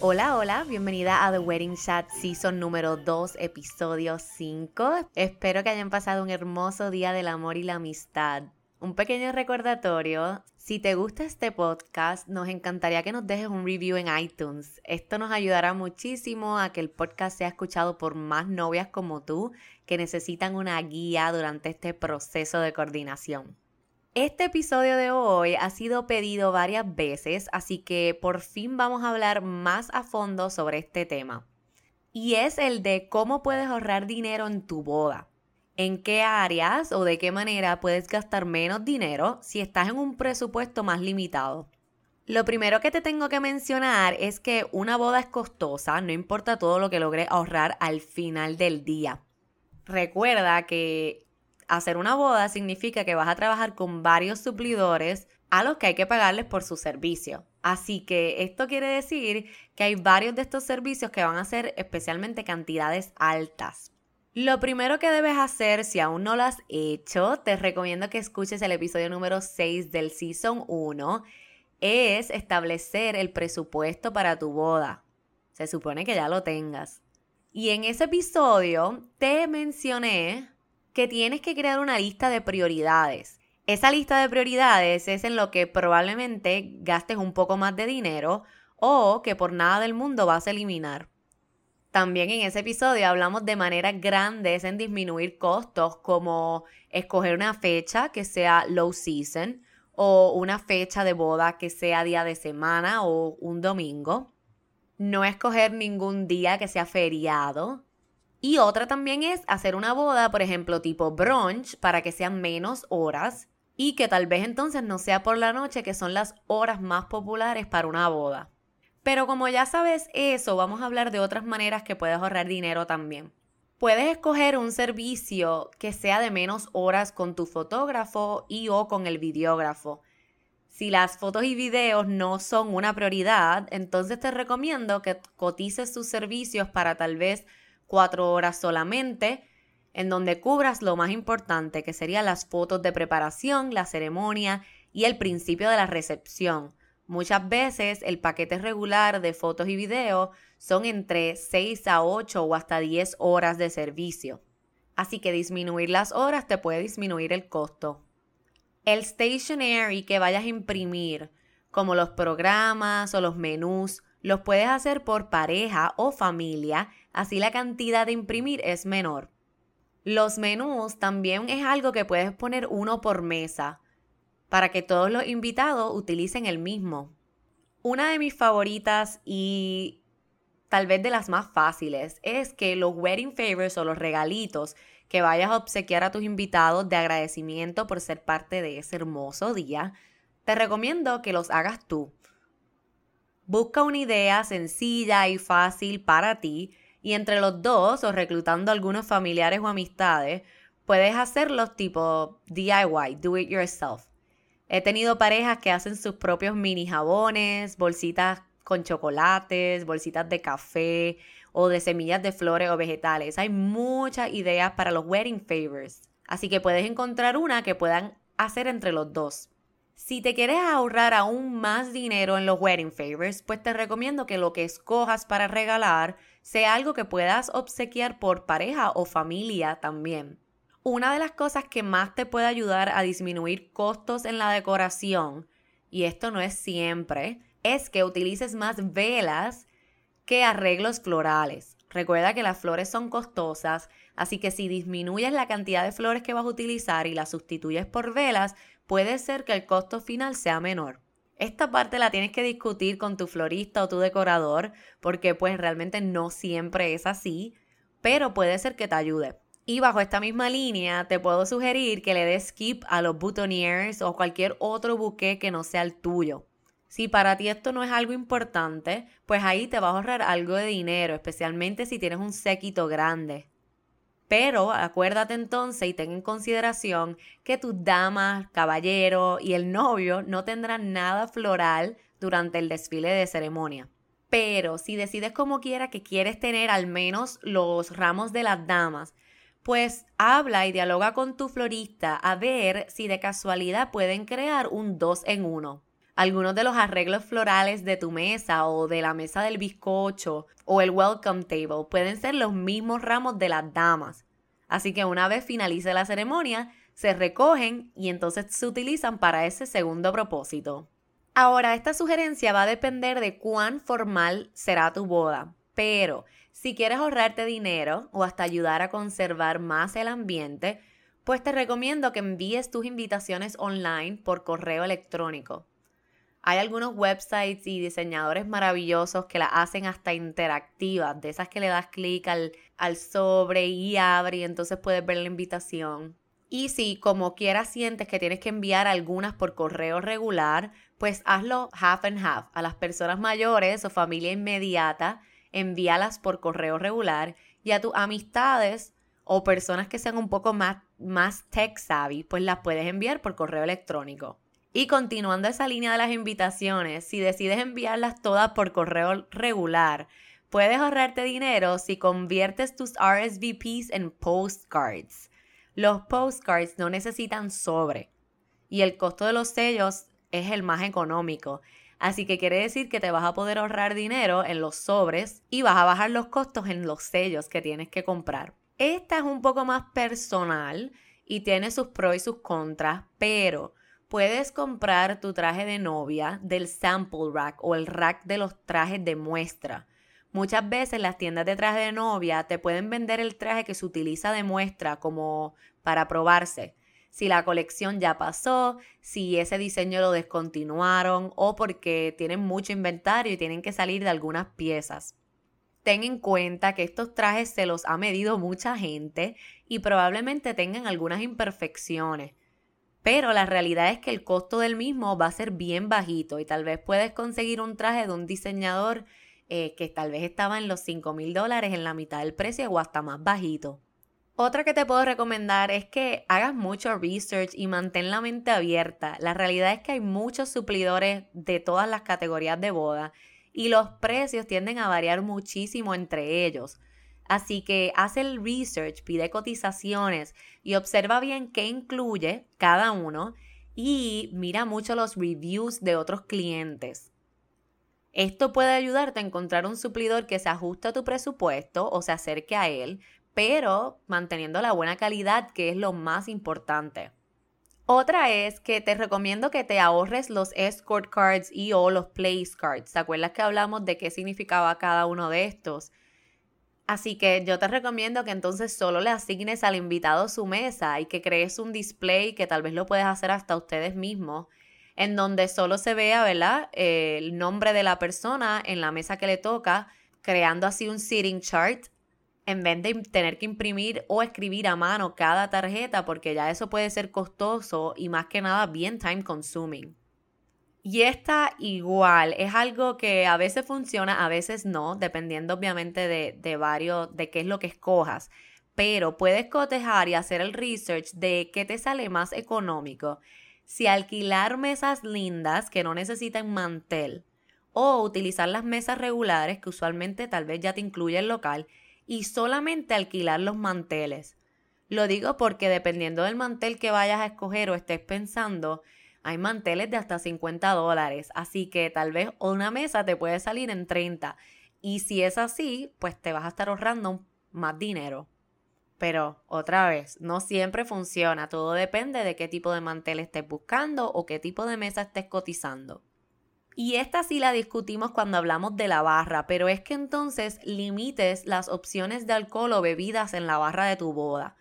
Hola, hola, bienvenida a The Wedding Chat Season número 2, episodio 5. Espero que hayan pasado un hermoso día del amor y la amistad. Un pequeño recordatorio, si te gusta este podcast, nos encantaría que nos dejes un review en iTunes. Esto nos ayudará muchísimo a que el podcast sea escuchado por más novias como tú que necesitan una guía durante este proceso de coordinación. Este episodio de hoy ha sido pedido varias veces, así que por fin vamos a hablar más a fondo sobre este tema. Y es el de cómo puedes ahorrar dinero en tu boda en qué áreas o de qué manera puedes gastar menos dinero si estás en un presupuesto más limitado. Lo primero que te tengo que mencionar es que una boda es costosa, no importa todo lo que logres ahorrar al final del día. Recuerda que hacer una boda significa que vas a trabajar con varios suplidores a los que hay que pagarles por su servicio. Así que esto quiere decir que hay varios de estos servicios que van a ser especialmente cantidades altas. Lo primero que debes hacer, si aún no lo has hecho, te recomiendo que escuches el episodio número 6 del Season 1, es establecer el presupuesto para tu boda. Se supone que ya lo tengas. Y en ese episodio te mencioné que tienes que crear una lista de prioridades. Esa lista de prioridades es en lo que probablemente gastes un poco más de dinero o que por nada del mundo vas a eliminar. También en ese episodio hablamos de maneras grandes en disminuir costos, como escoger una fecha que sea low season o una fecha de boda que sea día de semana o un domingo. No escoger ningún día que sea feriado. Y otra también es hacer una boda, por ejemplo, tipo brunch, para que sean menos horas y que tal vez entonces no sea por la noche, que son las horas más populares para una boda. Pero como ya sabes eso, vamos a hablar de otras maneras que puedes ahorrar dinero también. Puedes escoger un servicio que sea de menos horas con tu fotógrafo y o con el videógrafo. Si las fotos y videos no son una prioridad, entonces te recomiendo que cotices tus servicios para tal vez cuatro horas solamente, en donde cubras lo más importante, que serían las fotos de preparación, la ceremonia y el principio de la recepción. Muchas veces el paquete regular de fotos y videos son entre 6 a 8 o hasta 10 horas de servicio. Así que disminuir las horas te puede disminuir el costo. El stationery que vayas a imprimir, como los programas o los menús, los puedes hacer por pareja o familia, así la cantidad de imprimir es menor. Los menús también es algo que puedes poner uno por mesa para que todos los invitados utilicen el mismo. Una de mis favoritas y tal vez de las más fáciles es que los wedding favors o los regalitos que vayas a obsequiar a tus invitados de agradecimiento por ser parte de ese hermoso día, te recomiendo que los hagas tú. Busca una idea sencilla y fácil para ti y entre los dos o reclutando algunos familiares o amistades, puedes hacerlos tipo DIY, do it yourself. He tenido parejas que hacen sus propios mini jabones, bolsitas con chocolates, bolsitas de café o de semillas de flores o vegetales. Hay muchas ideas para los wedding favors. Así que puedes encontrar una que puedan hacer entre los dos. Si te quieres ahorrar aún más dinero en los wedding favors, pues te recomiendo que lo que escojas para regalar sea algo que puedas obsequiar por pareja o familia también. Una de las cosas que más te puede ayudar a disminuir costos en la decoración y esto no es siempre, es que utilices más velas que arreglos florales. Recuerda que las flores son costosas, así que si disminuyes la cantidad de flores que vas a utilizar y las sustituyes por velas, puede ser que el costo final sea menor. Esta parte la tienes que discutir con tu florista o tu decorador, porque pues realmente no siempre es así, pero puede ser que te ayude. Y bajo esta misma línea te puedo sugerir que le des skip a los boutonnières o cualquier otro buque que no sea el tuyo. Si para ti esto no es algo importante, pues ahí te vas a ahorrar algo de dinero, especialmente si tienes un séquito grande. Pero acuérdate entonces y ten en consideración que tus damas, caballero y el novio no tendrán nada floral durante el desfile de ceremonia. Pero si decides como quiera que quieres tener al menos los ramos de las damas, pues habla y dialoga con tu florista a ver si de casualidad pueden crear un dos en uno. Algunos de los arreglos florales de tu mesa o de la mesa del bizcocho o el welcome table pueden ser los mismos ramos de las damas. Así que una vez finalice la ceremonia, se recogen y entonces se utilizan para ese segundo propósito. Ahora, esta sugerencia va a depender de cuán formal será tu boda, pero si quieres ahorrarte dinero o hasta ayudar a conservar más el ambiente, pues te recomiendo que envíes tus invitaciones online por correo electrónico. Hay algunos websites y diseñadores maravillosos que la hacen hasta interactivas, de esas que le das clic al, al sobre y abre y entonces puedes ver la invitación. Y si como quieras sientes que tienes que enviar algunas por correo regular, pues hazlo half and half. A las personas mayores o familia inmediata, envíalas por correo regular y a tus amistades o personas que sean un poco más, más tech savvy, pues las puedes enviar por correo electrónico. Y continuando esa línea de las invitaciones, si decides enviarlas todas por correo regular, puedes ahorrarte dinero si conviertes tus RSVPs en postcards. Los postcards no necesitan sobre y el costo de los sellos es el más económico. Así que quiere decir que te vas a poder ahorrar dinero en los sobres y vas a bajar los costos en los sellos que tienes que comprar. Esta es un poco más personal y tiene sus pros y sus contras, pero puedes comprar tu traje de novia del sample rack o el rack de los trajes de muestra. Muchas veces las tiendas de traje de novia te pueden vender el traje que se utiliza de muestra como para probarse. Si la colección ya pasó, si ese diseño lo descontinuaron o porque tienen mucho inventario y tienen que salir de algunas piezas. Ten en cuenta que estos trajes se los ha medido mucha gente y probablemente tengan algunas imperfecciones pero la realidad es que el costo del mismo va a ser bien bajito y tal vez puedes conseguir un traje de un diseñador eh, que tal vez estaba en los 5 mil dólares en la mitad del precio o hasta más bajito. Otra que te puedo recomendar es que hagas mucho research y mantén la mente abierta. La realidad es que hay muchos suplidores de todas las categorías de boda y los precios tienden a variar muchísimo entre ellos. Así que haz el research, pide cotizaciones y observa bien qué incluye cada uno y mira mucho los reviews de otros clientes. Esto puede ayudarte a encontrar un suplidor que se ajuste a tu presupuesto o se acerque a él, pero manteniendo la buena calidad, que es lo más importante. Otra es que te recomiendo que te ahorres los escort cards y o los place cards. ¿Te acuerdas que hablamos de qué significaba cada uno de estos? Así que yo te recomiendo que entonces solo le asignes al invitado su mesa y que crees un display que tal vez lo puedes hacer hasta ustedes mismos, en donde solo se vea, ¿verdad? el nombre de la persona en la mesa que le toca, creando así un sitting chart en vez de tener que imprimir o escribir a mano cada tarjeta, porque ya eso puede ser costoso y más que nada bien time consuming. Y esta igual, es algo que a veces funciona, a veces no, dependiendo obviamente de, de varios, de qué es lo que escojas. Pero puedes cotejar y hacer el research de qué te sale más económico. Si alquilar mesas lindas que no necesitan mantel o utilizar las mesas regulares que usualmente tal vez ya te incluye el local y solamente alquilar los manteles. Lo digo porque dependiendo del mantel que vayas a escoger o estés pensando, hay manteles de hasta 50 dólares, así que tal vez una mesa te puede salir en 30. Y si es así, pues te vas a estar ahorrando más dinero. Pero otra vez, no siempre funciona, todo depende de qué tipo de mantel estés buscando o qué tipo de mesa estés cotizando. Y esta sí la discutimos cuando hablamos de la barra, pero es que entonces limites las opciones de alcohol o bebidas en la barra de tu boda.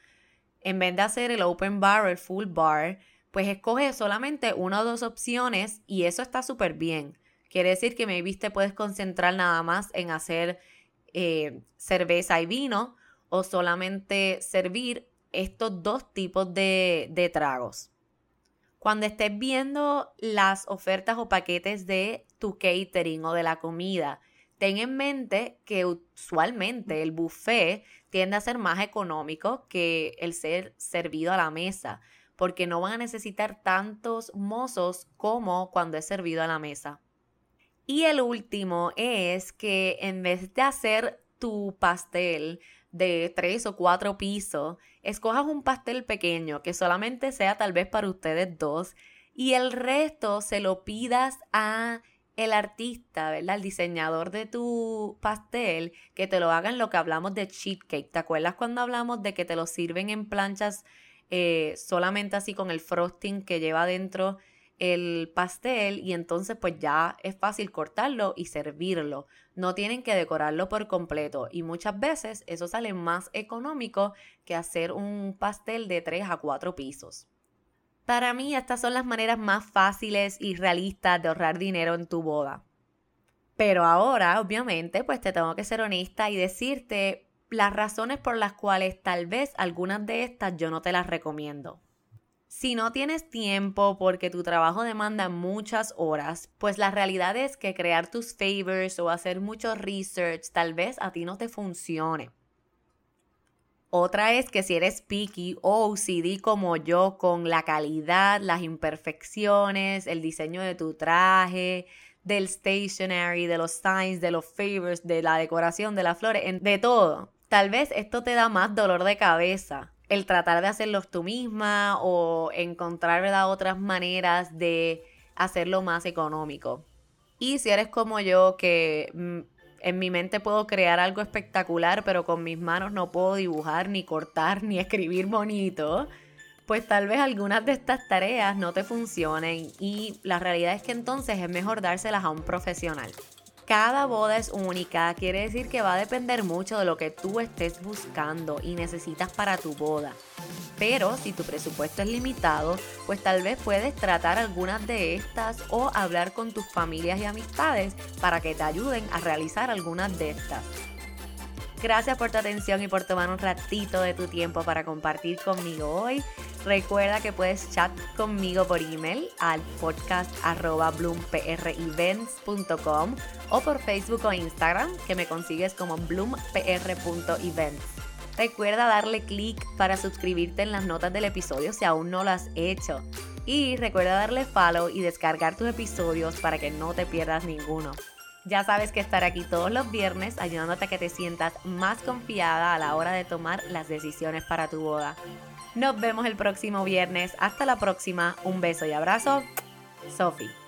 En vez de hacer el open bar o el full bar, pues escoge solamente una o dos opciones y eso está súper bien. Quiere decir que maybe te puedes concentrar nada más en hacer eh, cerveza y vino o solamente servir estos dos tipos de, de tragos. Cuando estés viendo las ofertas o paquetes de tu catering o de la comida, ten en mente que usualmente el buffet tiende a ser más económico que el ser servido a la mesa, porque no van a necesitar tantos mozos como cuando es servido a la mesa. Y el último es que en vez de hacer tu pastel de tres o cuatro pisos, escojas un pastel pequeño que solamente sea tal vez para ustedes dos y el resto se lo pidas a el artista, ¿verdad? El diseñador de tu pastel, que te lo hagan lo que hablamos de cheat cake. ¿Te acuerdas cuando hablamos de que te lo sirven en planchas eh, solamente así con el frosting que lleva dentro el pastel y entonces pues ya es fácil cortarlo y servirlo. No tienen que decorarlo por completo y muchas veces eso sale más económico que hacer un pastel de 3 a 4 pisos. Para mí estas son las maneras más fáciles y realistas de ahorrar dinero en tu boda. Pero ahora, obviamente, pues te tengo que ser honesta y decirte las razones por las cuales tal vez algunas de estas yo no te las recomiendo. Si no tienes tiempo porque tu trabajo demanda muchas horas, pues la realidad es que crear tus favors o hacer mucho research tal vez a ti no te funcione. Otra es que si eres picky o OCD como yo con la calidad, las imperfecciones, el diseño de tu traje, del stationery, de los signs, de los favors, de la decoración, de las flores, de todo. Tal vez esto te da más dolor de cabeza el tratar de hacerlos tú misma o encontrar otras maneras de hacerlo más económico. Y si eres como yo, que mm, en mi mente puedo crear algo espectacular, pero con mis manos no puedo dibujar, ni cortar, ni escribir bonito, pues tal vez algunas de estas tareas no te funcionen y la realidad es que entonces es mejor dárselas a un profesional. Cada boda es única, quiere decir que va a depender mucho de lo que tú estés buscando y necesitas para tu boda. Pero si tu presupuesto es limitado, pues tal vez puedes tratar algunas de estas o hablar con tus familias y amistades para que te ayuden a realizar algunas de estas. Gracias por tu atención y por tomar un ratito de tu tiempo para compartir conmigo hoy. Recuerda que puedes chat conmigo por email al podcast bloomprevents.com o por Facebook o Instagram que me consigues como bloompr.events. Recuerda darle clic para suscribirte en las notas del episodio si aún no lo has hecho. Y recuerda darle follow y descargar tus episodios para que no te pierdas ninguno. Ya sabes que estaré aquí todos los viernes ayudándote a que te sientas más confiada a la hora de tomar las decisiones para tu boda. Nos vemos el próximo viernes. Hasta la próxima. Un beso y abrazo. Sophie.